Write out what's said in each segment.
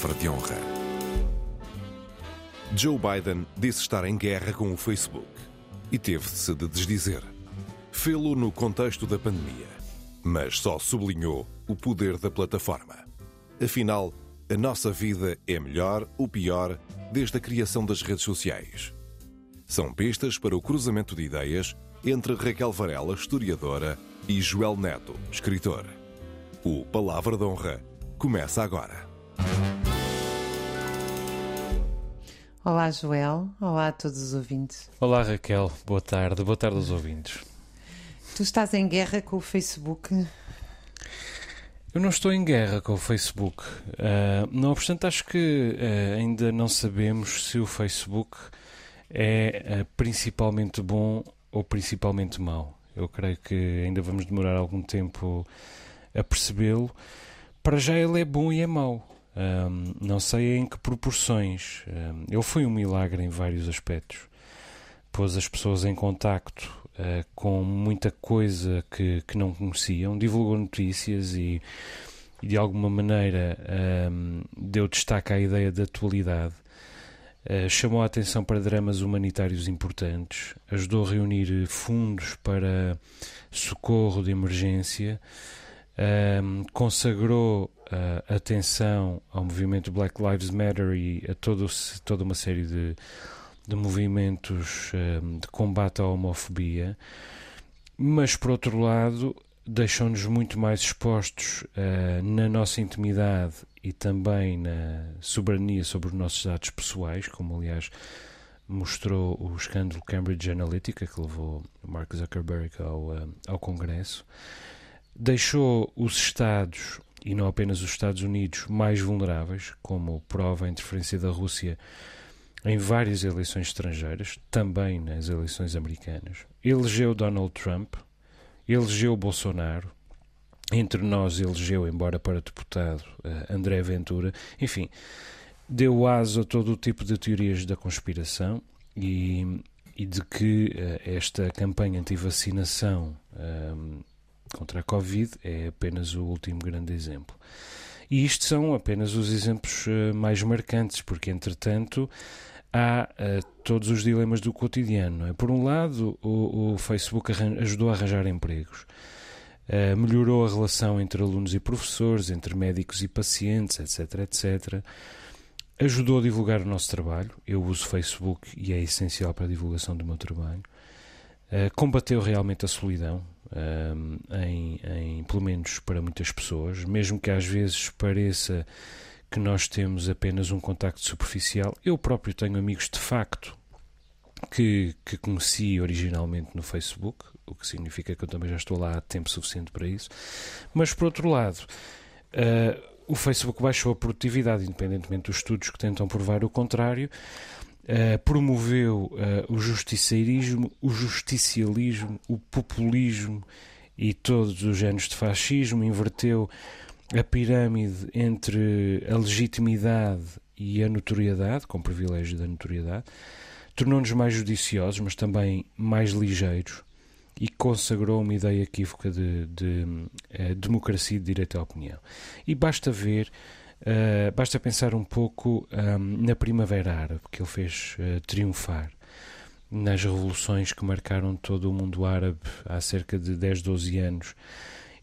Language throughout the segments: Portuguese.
palavra de honra. Joe Biden disse estar em guerra com o Facebook e teve-se de desdizer. Fê-lo no contexto da pandemia, mas só sublinhou o poder da plataforma. Afinal, a nossa vida é melhor ou pior desde a criação das redes sociais. São pistas para o cruzamento de ideias entre Raquel Varela, historiadora, e Joel Neto, escritor. O Palavra de Honra começa agora. Olá, Joel. Olá a todos os ouvintes. Olá, Raquel. Boa tarde. Boa tarde aos ouvintes. Tu estás em guerra com o Facebook? Eu não estou em guerra com o Facebook. Uh, não obstante, acho que uh, ainda não sabemos se o Facebook é uh, principalmente bom ou principalmente mau. Eu creio que ainda vamos demorar algum tempo a percebê-lo. Para já ele é bom e é mau. Um, não sei em que proporções. Um, ele foi um milagre em vários aspectos. Pôs as pessoas em contacto uh, com muita coisa que, que não conheciam, divulgou notícias e, de alguma maneira um, deu destaque à ideia da atualidade. Uh, chamou a atenção para dramas humanitários importantes, ajudou a reunir fundos para socorro de emergência, consagrou uh, atenção ao movimento Black Lives Matter e a todo, toda uma série de, de movimentos de combate à homofobia, mas por outro lado deixou-nos muito mais expostos na nossa intimidade e também na soberania sobre os nossos dados pessoais, como aliás mostrou o escândalo Cambridge Analytica, que levou Mark Zuckerberg ao, eh, ao Congresso. Deixou os Estados, e não apenas os Estados Unidos, mais vulneráveis, como prova a interferência da Rússia em várias eleições estrangeiras, também nas eleições americanas. Elegeu Donald Trump, elegeu Bolsonaro, entre nós elegeu, embora para deputado, uh, André Ventura. Enfim, deu aso a todo o tipo de teorias da conspiração e, e de que uh, esta campanha anti-vacinação um, contra a Covid é apenas o último grande exemplo. E isto são apenas os exemplos uh, mais marcantes, porque entretanto há uh, todos os dilemas do cotidiano. É? Por um lado, o, o Facebook ajudou a arranjar empregos. Uh, melhorou a relação entre alunos e professores, entre médicos e pacientes, etc, etc. Ajudou a divulgar o nosso trabalho. Eu uso Facebook e é essencial para a divulgação do meu trabalho. Uh, combateu realmente a solidão, uh, em, em, pelo menos para muitas pessoas, mesmo que às vezes pareça que nós temos apenas um contacto superficial. Eu próprio tenho amigos de facto que, que conheci originalmente no Facebook, o que significa que eu também já estou lá há tempo suficiente para isso. Mas, por outro lado, uh, o Facebook baixou a produtividade, independentemente dos estudos que tentam provar o contrário. Uh, promoveu uh, o justiceirismo, o justicialismo, o populismo e todos os géneros de fascismo, inverteu a pirâmide entre a legitimidade e a notoriedade, com privilégio da notoriedade, tornou-nos mais judiciosos, mas também mais ligeiros e consagrou uma ideia equívoca de, de, de eh, democracia e de direito à opinião. E basta ver, uh, basta pensar um pouco um, ehm, na Primavera Árabe, que ele fez uh, triunfar nas revoluções que marcaram todo o mundo árabe há cerca de 10, 12 anos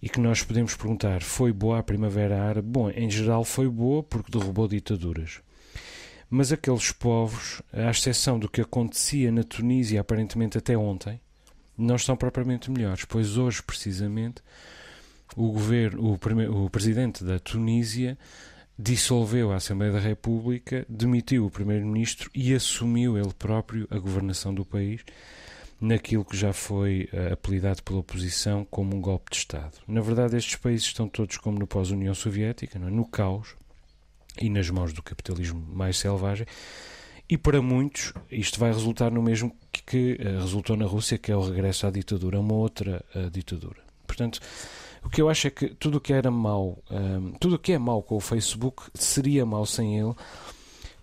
e que nós podemos perguntar: foi boa a Primavera Árabe? Bom, em geral foi boa porque derrubou ditaduras. Mas aqueles povos, à exceção do que acontecia na Tunísia aparentemente até ontem, não estão propriamente melhores, pois hoje, precisamente, o governo, o, primeiro, o presidente da Tunísia dissolveu a Assembleia da República, demitiu o primeiro-ministro e assumiu ele próprio a governação do país naquilo que já foi uh, apelidado pela oposição como um golpe de Estado. Na verdade, estes países estão todos como no pós-União Soviética, é? no caos e nas mãos do capitalismo mais selvagem. E para muitos, isto vai resultar no mesmo que, que uh, resultou na Rússia, que é o regresso à ditadura, uma outra uh, ditadura. Portanto, o que eu acho é que tudo o que era mau, um, tudo o que é mau com o Facebook seria mau sem ele,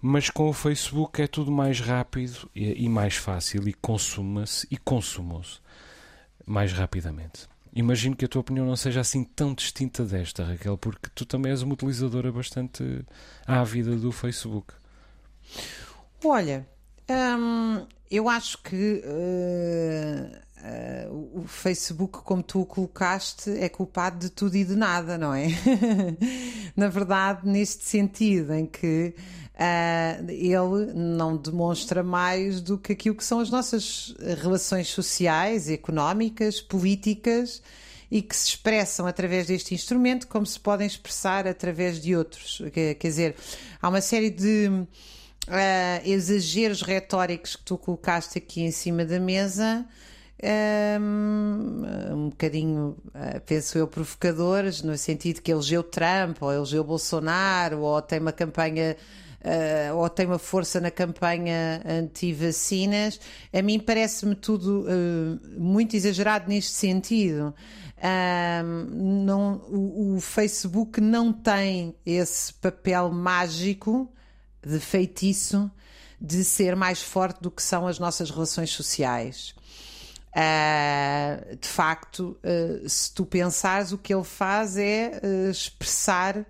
mas com o Facebook é tudo mais rápido e, e mais fácil e consuma-se e consumou-se mais rapidamente. imagino que a tua opinião não seja assim tão distinta desta, Raquel, porque tu também és uma utilizadora bastante ávida do Facebook. Olha, hum, eu acho que uh, uh, o Facebook, como tu o colocaste, é culpado de tudo e de nada, não é? Na verdade, neste sentido em que uh, ele não demonstra mais do que aquilo que são as nossas relações sociais, económicas, políticas e que se expressam através deste instrumento como se podem expressar através de outros. Quer dizer, há uma série de uh, exageros retóricos que tu colocaste aqui em cima da mesa um, bocadinho, uh, penso eu, provocadores, no sentido que elegeu Trump, ou elegeu Bolsonaro, ou tem uma campanha. Uh, ou tem uma força na campanha anti-vacinas, a mim parece-me tudo uh, muito exagerado neste sentido. não, o, o, Facebook não tem esse papel mágico de feitiço de ser mais forte do que são as nossas relações sociais. Uh, de facto, uh, se tu pensares, o que ele faz é uh, expressar.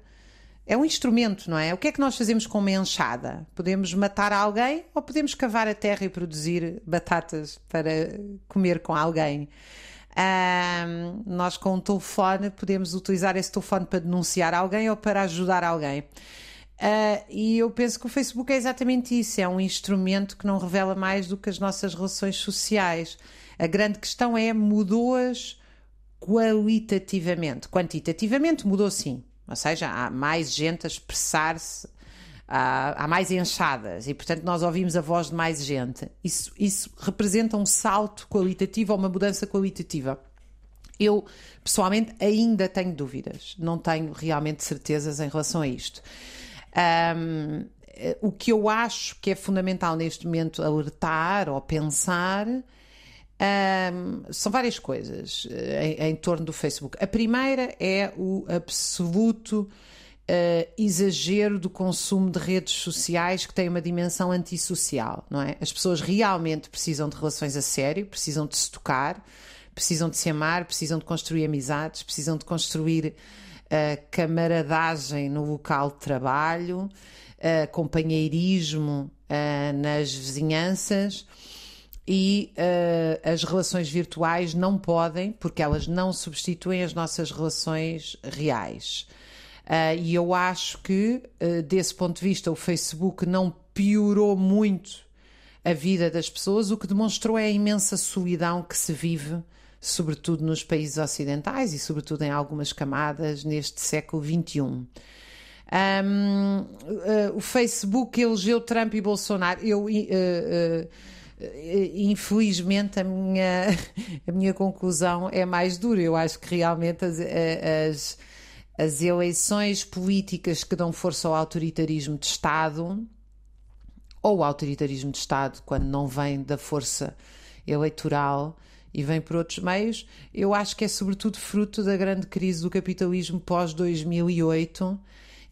É um instrumento, não é? O que é que nós fazemos com uma enxada? Podemos matar alguém ou podemos cavar a terra e produzir batatas para comer com alguém? nós, com um telefone, podemos utilizar esse telefone para denunciar alguém ou para ajudar alguém. e eu penso que o Facebook é exatamente isso: é um instrumento que não revela mais do que as nossas relações sociais. A grande questão é mudou-as qualitativamente. Quantitativamente mudou sim. Ou seja, há mais gente a expressar-se, há, mais enxadas e, portanto, nós ouvimos a voz de mais gente. Isso, isso representa um salto qualitativo ou uma mudança qualitativa. Eu, pessoalmente, ainda tenho dúvidas. Não tenho realmente certezas em relação a isto. Um, o que eu acho que é fundamental neste momento alertar ou pensar um, são várias coisas eh, em, em, torno do Facebook. A primeira é o absoluto uh, exagero do consumo de redes sociais que tem uma dimensão antissocial, não é? As pessoas realmente precisam de relações a sério, precisam de se tocar, precisam de se amar, precisam de construir amizades, precisam de construir uh, camaradagem no local de trabalho, uh, companheirismo nas vizinhanças e uh, as relações virtuais não podem, porque elas não substituem as nossas relações reais. Uh, e eu acho que, uh, desse ponto de vista, o Facebook não piorou muito a vida das pessoas, o que demonstrou é a imensa solidão que se vive, sobretudo nos países ocidentais e, sobretudo, em algumas camadas neste século XXI. Um, o Facebook elegeu Trump e Bolsonaro. Eu eh, infelizmente a minha, a minha conclusão é mais dura. Eu acho que realmente as, eh, as, as eleições políticas que dão força ao autoritarismo de Estado, ou o autoritarismo de Estado, quando não vem da força eleitoral e vem por outros meios, eu acho que é sobretudo fruto da grande crise do capitalismo pós-2008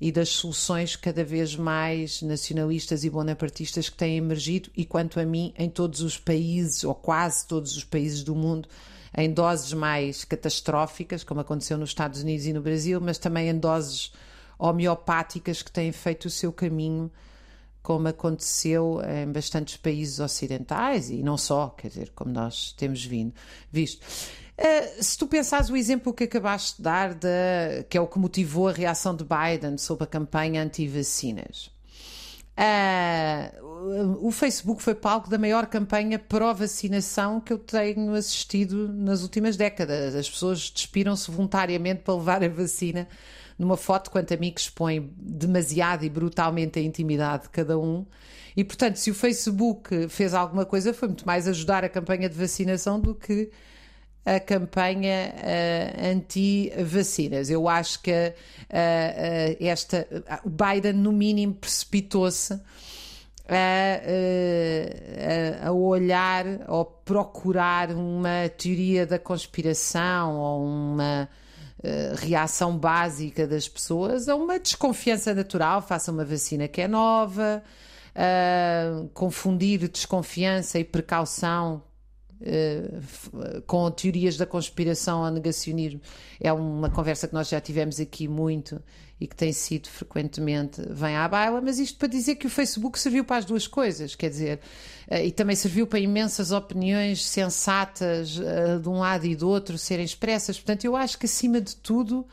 e das soluções cada vez mais nacionalistas e bonapartistas que têm emergido, e quanto a mim, em todos os países, ou quase todos os países do mundo, em doses mais catastróficas, como aconteceu nos Estados Unidos e no Brasil, mas também em doses homeopáticas que têm feito o seu caminho, como aconteceu em bastantes países ocidentais e não só, quer dizer, como nós temos vindo, visto. Uh, se tu pensares o exemplo que acabaste de dar, de, que é o que motivou a reação de Biden sobre a campanha anti-vacinas. Uh, o Facebook foi palco da maior campanha pró-vacinação que eu tenho assistido nas últimas décadas. As pessoas despiram-se voluntariamente para levar a vacina numa foto, quanto a mim, que expõe demasiado e brutalmente a intimidade de cada um. E, portanto, se o Facebook fez alguma coisa, foi muito mais ajudar a campanha de vacinação do que a campanha uh, anti-vacinas. Eu acho que uh, uh, esta, o Biden, no mínimo, precipitou-se a, a, olhar ou procurar uma teoria da conspiração ou uma reação básica das pessoas a uma desconfiança natural. Faça uma vacina que é nova, confundir desconfiança e precaução uh, com teorias da conspiração ou negacionismo. É uma conversa que nós já tivemos aqui muito e que tem sido frequentemente vem à baila, mas isto para dizer que o Facebook serviu para as duas coisas, quer dizer, uh, e também serviu para imensas opiniões sensatas uh, de um lado e do outro serem expressas. Portanto, eu acho que acima de tudo.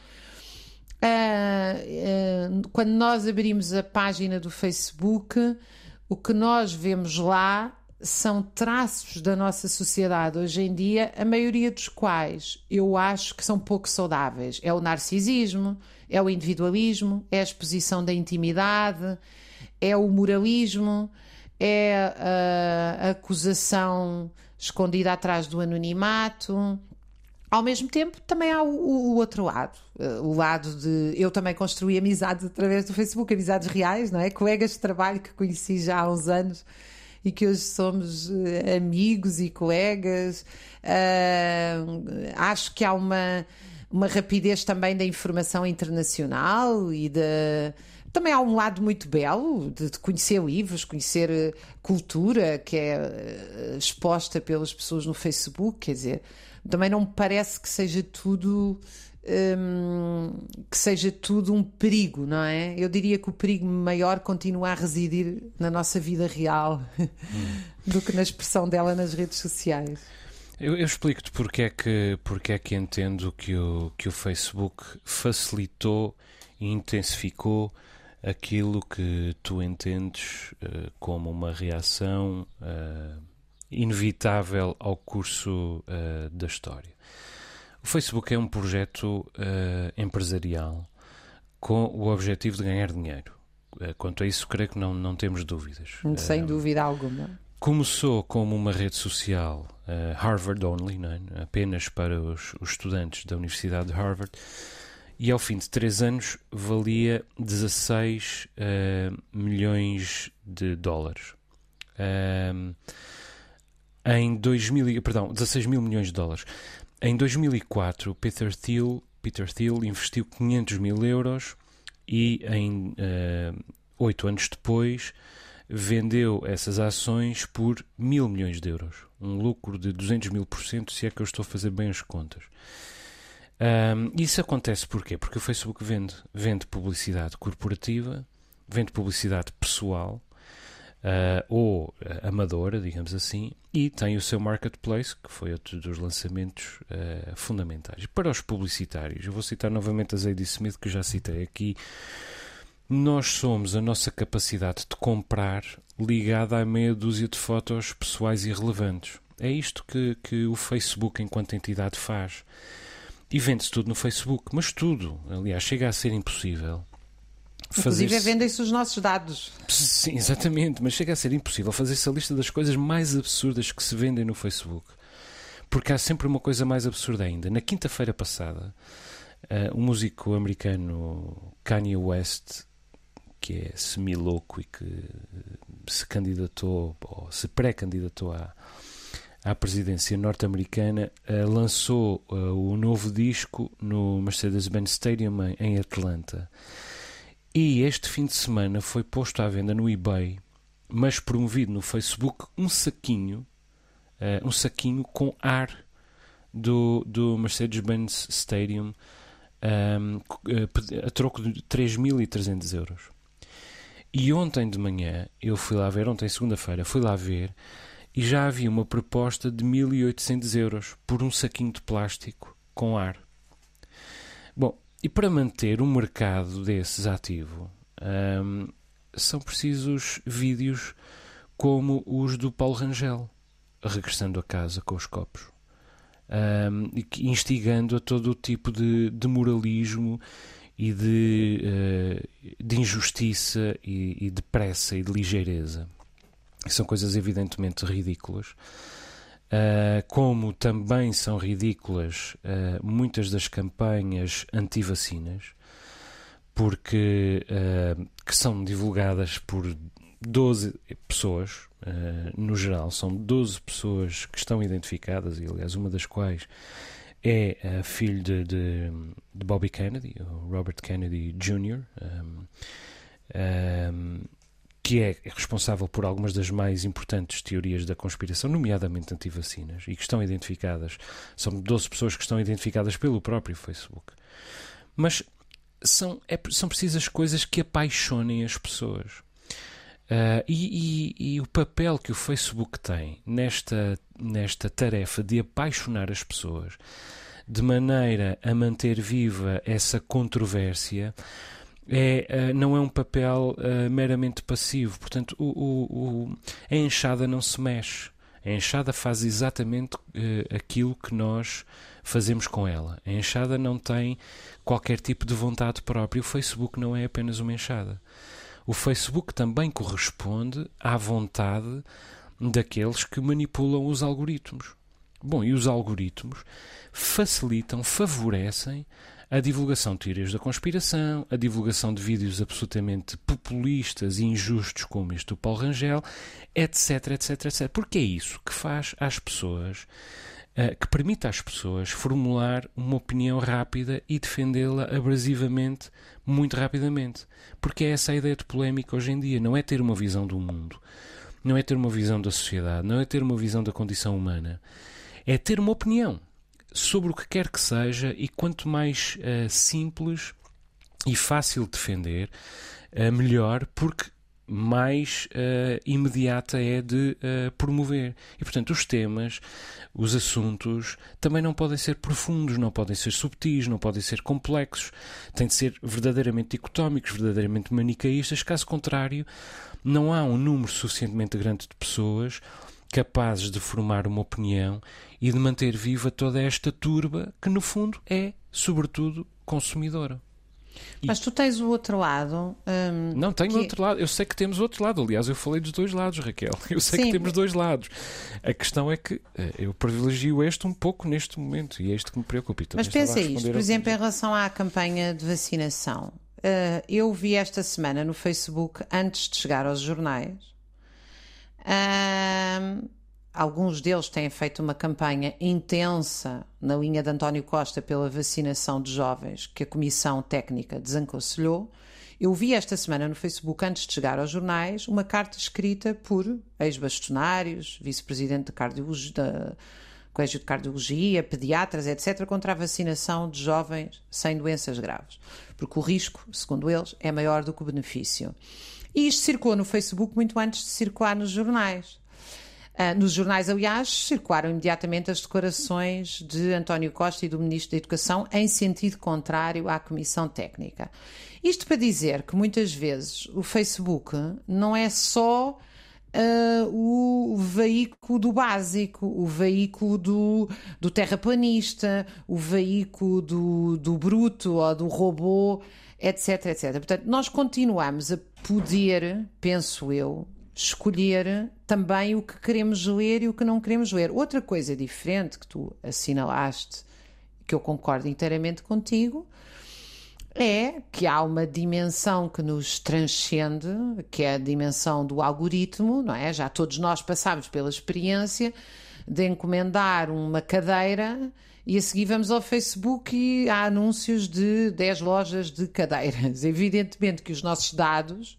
quando nós abrimos a página do Facebook, o que nós vemos lá são traços da nossa sociedade hoje em dia, a maioria dos quais eu acho que são pouco saudáveis. É o narcisismo, é o individualismo, é a exposição da intimidade, é o moralismo, é a acusação escondida atrás do anonimato. Ao mesmo tempo, também há o, o, outro lado, o lado de eu também construí amizades através do Facebook, amizades reais, não é? Colegas de trabalho que conheci já há uns anos e que hoje somos eh, amigos e colegas. Uh, acho que há uma, uma rapidez também da informação internacional e da. Também há um lado muito belo de, de, conhecer livros, conhecer eh, cultura que é eh, exposta pelas pessoas no Facebook, quer dizer, também não me parece que seja tudo um, que seja tudo um perigo, não é? Eu diria que o perigo maior continua a residir na nossa vida real hum. do que na expressão dela nas redes sociais. Eu, eu explico-te porque é que porque é que entendo que o que o Facebook facilitou e intensificou aquilo que tu entendes uh, como uma reação uh, inevitável ao curso uh, da história. O Facebook é um projeto uh, empresarial com o objetivo de ganhar dinheiro. Uh, quanto a isso, creio que não, não temos dúvidas. Sem uh, dúvida alguma. Começou como uma rede social Harvard only, é? apenas para os, os, estudantes da Universidade de Harvard, e ao fim de três anos valia 16 milhões de dólares. Em 2000, perdão, 16 mil milhões de dólares. Em 2004, Peter Thiel, Peter Thiel investiu 500 mil euros e em eh, oito uh, anos depois vendeu essas ações por mil milhões de euros. Um lucro de 200 mil por cento, se é que eu estou a fazer bem as contas. Um, isso acontece porquê? Porque o Facebook vende, vende publicidade corporativa, vende publicidade pessoal, uh, ou uh, amadora, digamos assim, e tem o seu marketplace, que foi outro dos lançamentos uh, fundamentais. Para os publicitários, eu vou citar novamente a Zadie Smith, que já citei aqui. Nós somos a nossa capacidade de comprar ligada à meia dúzia de fotos pessoais irrelevantes. É isto que, que o Facebook, enquanto entidade, faz. E vende-se tudo no Facebook, mas tudo. Aliás, chega a ser impossível Inclusive fazer vendem-se os nossos dados. Sim, exatamente, mas chega a ser impossível fazer-se a lista das coisas mais absurdas que se vendem no Facebook. Porque há sempre uma coisa mais absurda ainda. Na quinta-feira passada, uh, o músico americano Kanye West, que é semi-louco e que se candidatou, ou se pré-candidatou à, à presidência norte-americana, uh, lançou uh, o novo disco no Mercedes-Benz Stadium em, em Atlanta. E este fim de semana foi posto à venda no eBay, mas promovido no Facebook, um saquinho, uh, um saquinho com ar do, do Mercedes-Benz Stadium um, ehm, a troco de 3.300 euros. E ontem de manhã, eu fui lá ver, ontem segunda-feira, fui lá ver e já havia uma proposta de 1.800 euros por um saquinho de plástico com ar. Bom, e para manter um mercado desses ativo, um, são precisos vídeos como os do Paulo Rangel, regressando a casa com os copos. Um, instigando a todo o tipo de, de moralismo e de, uh, de injustiça e, e, de pressa e de ligeireza. São coisas evidentemente ridículas. Uh, como também são ridículas uh, muitas das campanhas anti-vacinas, porque uh, que são divulgadas por 12 pessoas, no geral, são 12 pessoas que estão identificadas, e aliás, uma das quais é a filha de, de, de Bobby Kennedy, Robert Kennedy Jr., um, um, que é responsável por algumas das mais importantes teorias da conspiração, nomeadamente anti-vacinas, e que estão identificadas, são 12 pessoas que estão identificadas pelo próprio Facebook. Mas são, é, são precisas coisas que apaixonem as pessoas. Uh, e, e, e, o papel que o Facebook tem nesta, nesta tarefa de apaixonar as pessoas, de maneira a manter viva essa controvérsia, é, uh, não é um papel uh, meramente passivo. Portanto, o, o, o, a enxada não se mexe. A enxada faz exatamente aquilo que nós fazemos com ela. A enxada não tem qualquer tipo de vontade própria. O Facebook não é apenas uma enxada o Facebook também corresponde à vontade daqueles que manipulam os algoritmos. Bom, e os algoritmos facilitam, favorecem a divulgação de teorias da conspiração, a divulgação de vídeos absolutamente populistas e injustos como este do Paulo Rangel, etc, etc, etc. Porque é isso que faz às pessoas, uh, que permite às pessoas formular uma opinião rápida e defendê-la abrasivamente muito rapidamente. Porque é essa a ideia de polémica hoje em dia. Não é ter uma visão do mundo, não é ter uma visão da sociedade, não é ter uma visão da condição humana. É ter uma opinião sobre o que quer que seja e quanto mais uh, simples e fácil de defender, uh, melhor, porque mais uh, imediata é de uh, promover. E, portanto, os temas, os assuntos, também não podem ser profundos, não podem ser subtis, não podem ser complexos. Têm de ser verdadeiramente dicotómicos, verdadeiramente manicaístas. Caso contrário, não há um número suficientemente grande de pessoas capazes de formar uma opinião e de manter viva toda esta turba que, no fundo, é, sobretudo, consumidora. Mas tu tens o outro lado. Hum, não, tenho o outro lado. Eu sei que temos outro lado. Aliás, eu falei dos dois lados, Raquel. Eu sei Sim. que temos dois lados. A questão é que eh, eu privilegio este um pouco neste momento e é isto que me preocupa. Mas pensa isto, por exemplo, em relação à campanha de vacinação. Uh, eu vi esta semana no Facebook, antes de chegar aos jornais, Alguns deles têm feito uma campanha intensa na linha de António Costa pela vacinação de jovens que a Comissão Técnica desaconselhou. Eu vi esta semana no Facebook, antes de chegar aos jornais, uma carta escrita por ex-bastonários, vice-presidente da Colégio de Cardiologia, pediatras, etc., contra a vacinação de jovens sem doenças graves. Porque o risco, segundo eles, é maior do que o benefício. E isto circulou no Facebook muito antes de circular nos jornais. Uh, nos jornais, aliás, circularam imediatamente as declarações de António Costa e do Ministro da Educação em sentido contrário à Comissão Técnica. Isto para dizer que muitas vezes o Facebook não é só uh, o veículo do básico, o veículo do, do terraplanista, o veículo do, do bruto ou do robô, etc, etc. Portanto, nós continuamos a poder, penso eu, escolher também o que queremos ler e o que não queremos ler. Outra coisa diferente que tu assinalaste, que eu concordo inteiramente contigo, é que há uma dimensão que nos transcende, que é a dimensão do algoritmo, não é? Já todos nós passámos pela experiência de encomendar uma cadeira e a seguir vamos ao Facebook e há anúncios de 10 lojas de cadeiras. Evidentemente que os nossos dados,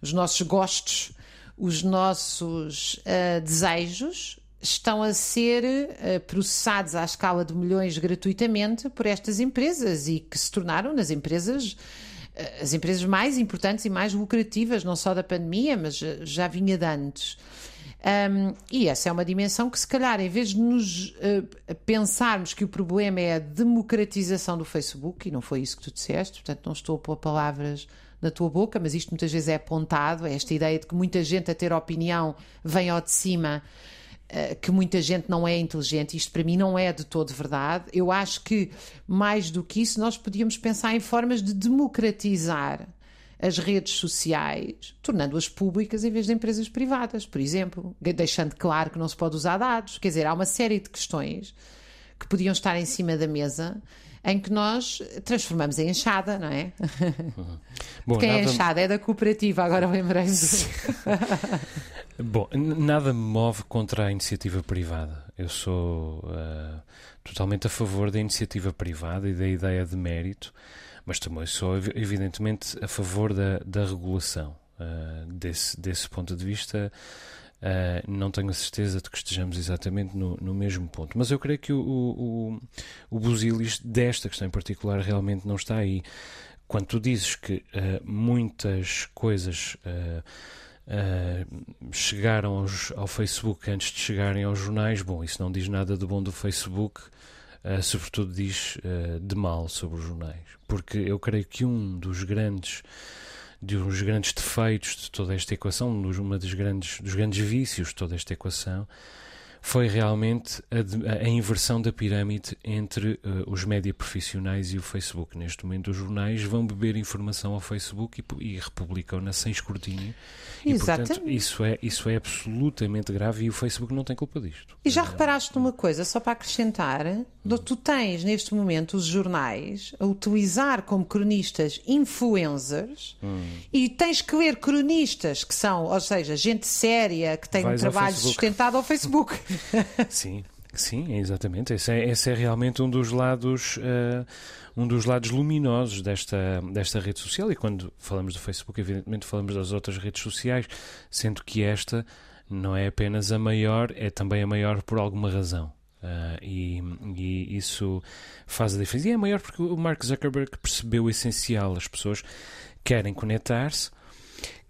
os nossos gostos, os nossos uh, desejos estão a ser uh, processados à escala de milhões gratuitamente por estas empresas e que se tornaram nas empresas uh, as empresas mais importantes e mais lucrativas, não só da pandemia, mas já vinha de antes. Um, e essa é uma dimensão que, se calhar, em vez de nos uh, pensarmos que o problema é a democratização do Facebook, e não foi isso que tu disseste, portanto, não estou a pôr palavras na tua boca, mas isto muitas vezes é apontado, é esta ideia de que muita gente a ter opinião vem ao de cima, eh, que muita gente não é inteligente. Isto para mim não é de todo verdade. Eu acho que, mais do que isso, nós podíamos pensar em formas de democratizar as redes sociais, tornando-as públicas em vez de empresas privadas, por exemplo, deixando claro que não se pode usar dados. Quer dizer, há uma série de questões que podiam estar em cima da mesa em que nós transformamos em enxada, não é? Uhum. Bom, Porque nada... é enxada, é da cooperativa, agora lembrei-me. Bom, nada me move contra a iniciativa privada. Eu sou uh, totalmente a favor da iniciativa privada e da ideia de mérito, mas também sou, evidentemente, a favor da, da regulação. Uh, desse, desse ponto de vista, uh, não tenho a certeza de que estejamos exatamente no, no mesmo ponto. Mas eu creio que o, o, o Busilis, desta questão em particular, realmente não está aí. Quando tu dizes que uh, muitas coisas chegaram aos, ao Facebook antes de chegarem aos jornais, bom, isso não diz nada de bom do Facebook. Uh, sobretudo diz uh, de mal sobre os jornais, porque eu creio que um dos grandes de um dos grandes defeitos de toda esta equação, uma dos grandes, dos grandes vícios de toda esta equação, foi realmente a, a, inversão da pirâmide entre uh, os média profissionais e o Facebook. Neste momento, os jornais vão beber informação ao Facebook e, e republicam-na sem escrutínio. Exatamente. E, portanto, isso é, isso é absolutamente grave e o Facebook não tem culpa disto. E já é, reparaste numa coisa, só para acrescentar, hum. tu tens neste momento os jornais a utilizar como cronistas influencers hum. e tens que ler cronistas que são, ou seja, gente séria, que tem Vais um trabalho ao sustentado ao Facebook. sim. Sim, exatamente. Esse é, esse é realmente um dos lados, uh, um dos lados luminosos desta, desta rede social. E quando falamos do Facebook, evidentemente falamos das outras redes sociais, sendo que esta não é apenas a maior, é também a maior por alguma razão. Uh, e, e, isso faz a diferença. E é maior porque o Mark Zuckerberg percebeu o essencial. As pessoas querem conectar-se,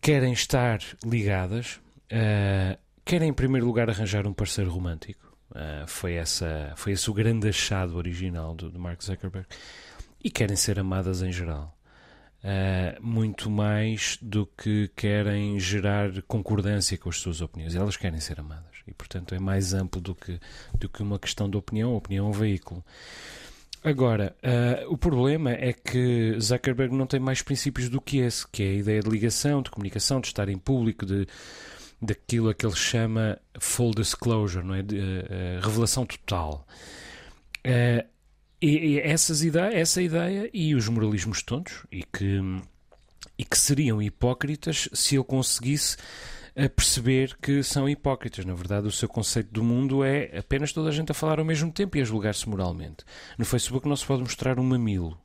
querem estar ligadas, uh, querem em primeiro lugar arranjar um parceiro romântico. Uh, foi, essa, foi esse o grande achado original do, do Mark Zuckerberg. E querem ser amadas em geral. Uh, muito mais do que querem gerar concordância com as suas opiniões. Elas querem ser amadas. E, portanto, é mais amplo do que, do que uma questão de opinião. A opinião é um veículo. Agora, uh, o problema é que Zuckerberg não tem mais princípios do que esse, que é a ideia de ligação, de comunicação, de estar em público, de daquilo a que ele chama full disclosure, não é? De, uh, revelação total. Uh, e, e essas ideias, essa ideia e os moralismos tontos, e que, e que seriam hipócritas se ele conseguisse a perceber que são hipócritas. Na verdade, o seu conceito do mundo é apenas toda a gente a falar ao mesmo tempo e a julgar-se moralmente. No Facebook não se pode mostrar um mamilo.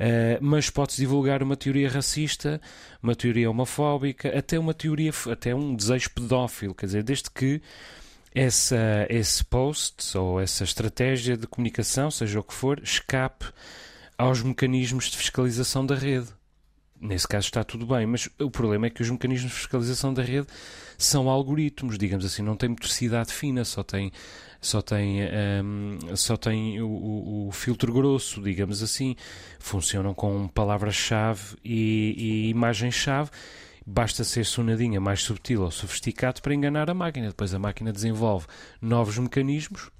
Uh, mas pode-se divulgar uma teoria racista, uma teoria homofóbica, até uma teoria, até um desejo pedófilo, quer dizer, desde que essa, esse post ou essa estratégia de comunicação, seja o que for, escape aos mecanismos de fiscalização da rede. Nesse caso está tudo bem, mas o problema é que os mecanismos de fiscalização da rede são algoritmos, digamos assim, não têm motricidade fina, só têm só tem, um, só tem o, o, o, filtro grosso, digamos assim. Funcionam com palavras-chave e, e imagem-chave. Basta ser sonadinha mais subtil ou sofisticado para enganar a máquina. Depois a máquina desenvolve novos mecanismos,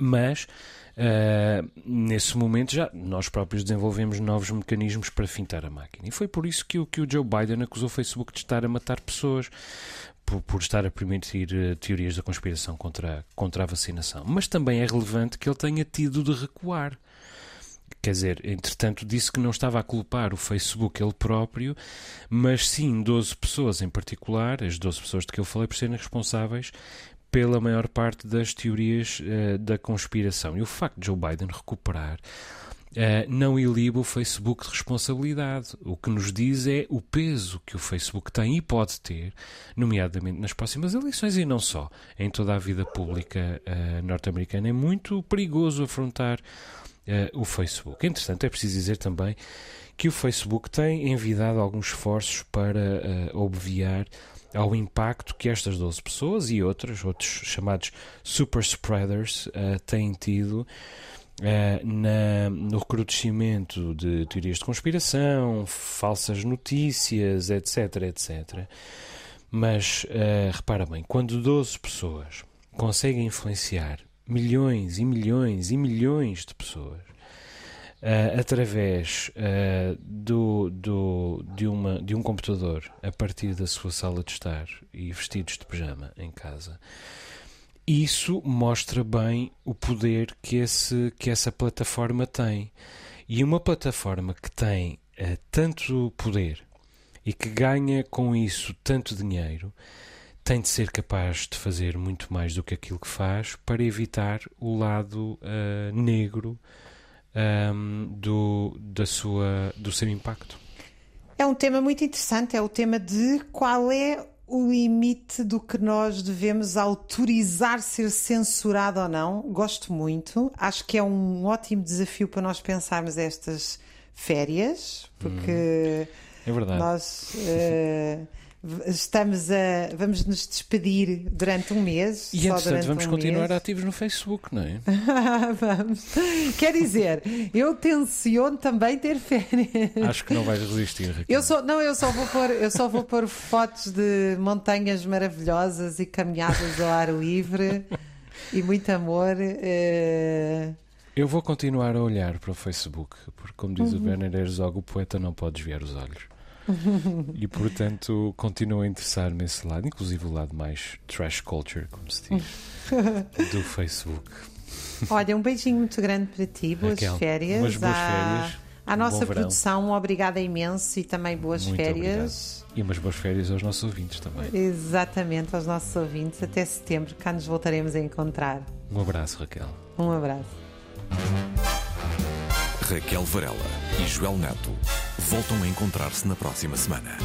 mas Uh, nesse momento já nós próprios desenvolvemos novos mecanismos para fintar a máquina. E foi por isso que o, que o Joe Biden acusou o Facebook de estar a matar pessoas, por, por estar a permitir uh, teorias da conspiração contra, contra a vacinação. Mas também é relevante que ele tenha tido de recuar. Quer dizer, entretanto, disse que não estava a culpar o Facebook ele próprio, mas sim 12 pessoas em particular, as 12 pessoas de que eu falei, por serem responsáveis pela maior parte das teorias uh, da conspiração. E o facto de Joe Biden recuperar Uh, não iliba o Facebook de responsabilidade. O que nos diz é o peso que o Facebook tem e pode ter, nomeadamente nas próximas eleições e não só, em toda a vida pública uh, norte-americana. É muito perigoso afrontar uh, o Facebook. Entretanto, é preciso dizer também que o Facebook tem envidado alguns esforços para obviar ao impacto que estas 12 pessoas e outras, outros chamados super spreaders, têm tido na, no recrudescimento de teorias de conspiração, falsas notícias, etc, etc. Mas uh, repara bem, quando 12 pessoas conseguem influenciar milhões e milhões e milhões de pessoas uh, através do, do, de, uma, de um computador a partir da sua sala de estar e vestidos de pijama em casa, isso mostra bem o poder que, esse, que essa plataforma tem. E uma plataforma que tem uh, tanto poder e que ganha com isso tanto dinheiro tem de ser capaz de fazer muito mais do que aquilo que faz para evitar o lado uh, negro um, do, da sua, do seu impacto. É um tema muito interessante, é o tema de qual é o limite do que nós devemos autorizar ser censurado ou não. Gosto muito. Acho que é um ótimo desafio para nós pensarmos estas férias, porque É verdade. nós eh, estamos a. Vamos nos despedir durante um mês. E entretanto, vamos um continuar mês. ativos no Facebook, não é? vamos. Quer dizer, eu tenciono também ter férias. Acho que não vais resistir, Raquel. Eu só, não, eu só vou pôr, eu só vou pôr fotos de montanhas maravilhosas e caminhadas ao ar livre e muito amor. eh, Eu vou continuar a olhar para o Facebook, porque, como diz Uhum. o Werner Herzog, o poeta não pode desviar os olhos. e, portanto, continuo a interessar-me nesse lado, inclusive o lado mais trash culture, como se diz, do Facebook. Olha, um beijinho muito grande para ti, boas Raquel, férias. umas boas à, férias, à um nossa verão. produção, obrigada imenso e também boas Muito férias. E umas boas férias aos nossos ouvintes também. Exatamente, aos nossos ouvintes. Até setembro, cá nos voltaremos a encontrar. Um abraço, Raquel. Um abraço. Raquel Varela e Joel Neto voltam a encontrar-se na próxima semana.